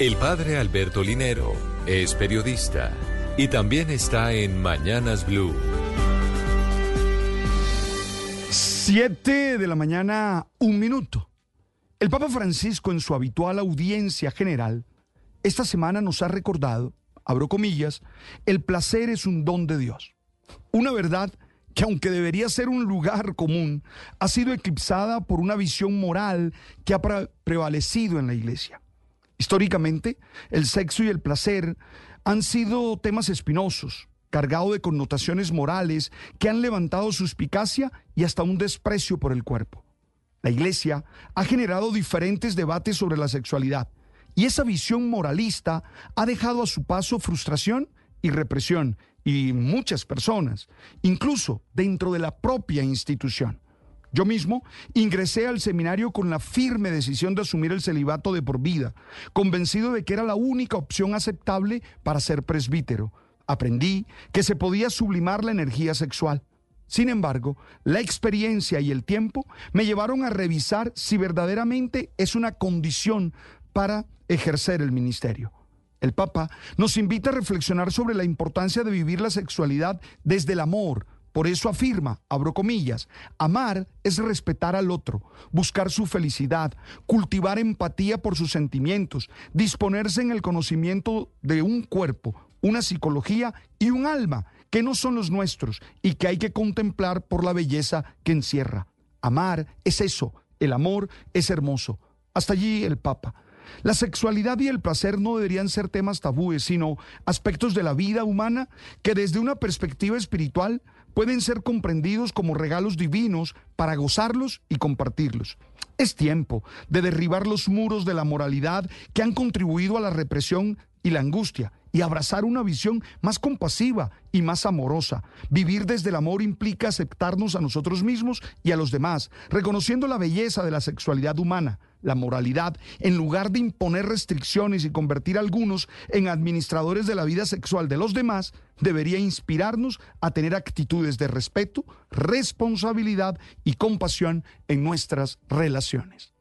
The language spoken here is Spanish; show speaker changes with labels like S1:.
S1: El padre Alberto Linero es periodista y también está en Mañanas Blue.
S2: Siete de la mañana, un minuto. El Papa Francisco en su habitual audiencia general esta semana nos ha recordado, abro comillas, el placer es un don de Dios. Una verdad que aunque debería ser un lugar común, ha sido eclipsada por una visión moral que ha prevalecido en la iglesia. Históricamente, el sexo y el placer han sido temas espinosos, cargados de connotaciones morales que han levantado suspicacia y hasta un desprecio por el cuerpo. La Iglesia ha generado diferentes debates sobre la sexualidad y esa visión moralista ha dejado a su paso frustración y represión y muchas personas, incluso dentro de la propia institución. Yo mismo ingresé al seminario con la firme decisión de asumir el celibato de por vida, convencido de que era la única opción aceptable para ser presbítero. Aprendí que se podía sublimar la energía sexual. Sin embargo, la experiencia y el tiempo me llevaron a revisar si verdaderamente es una condición para ejercer el ministerio. El Papa nos invita a reflexionar sobre la importancia de vivir la sexualidad desde el amor, por eso afirma, abro comillas, amar es respetar al otro, buscar su felicidad, cultivar empatía por sus sentimientos, disponerse en el conocimiento de un cuerpo, una psicología y un alma que no son los nuestros y que hay que contemplar por la belleza que encierra. Amar es eso, el amor es hermoso. Hasta allí el Papa. La sexualidad y el placer no deberían ser temas tabúes, sino aspectos de la vida humana que desde una perspectiva espiritual pueden ser comprendidos como regalos divinos para gozarlos y compartirlos. Es tiempo de derribar los muros de la moralidad que han contribuido a la represión y la angustia y abrazar una visión más compasiva y más amorosa. Vivir desde el amor implica aceptarnos a nosotros mismos y a los demás, reconociendo la belleza de la sexualidad humana, la moralidad, en lugar de imponer restricciones y convertir a algunos en administradores de la vida sexual de los demás, debería inspirarnos a tener actitudes de respeto, responsabilidad y compasión en nuestras relaciones.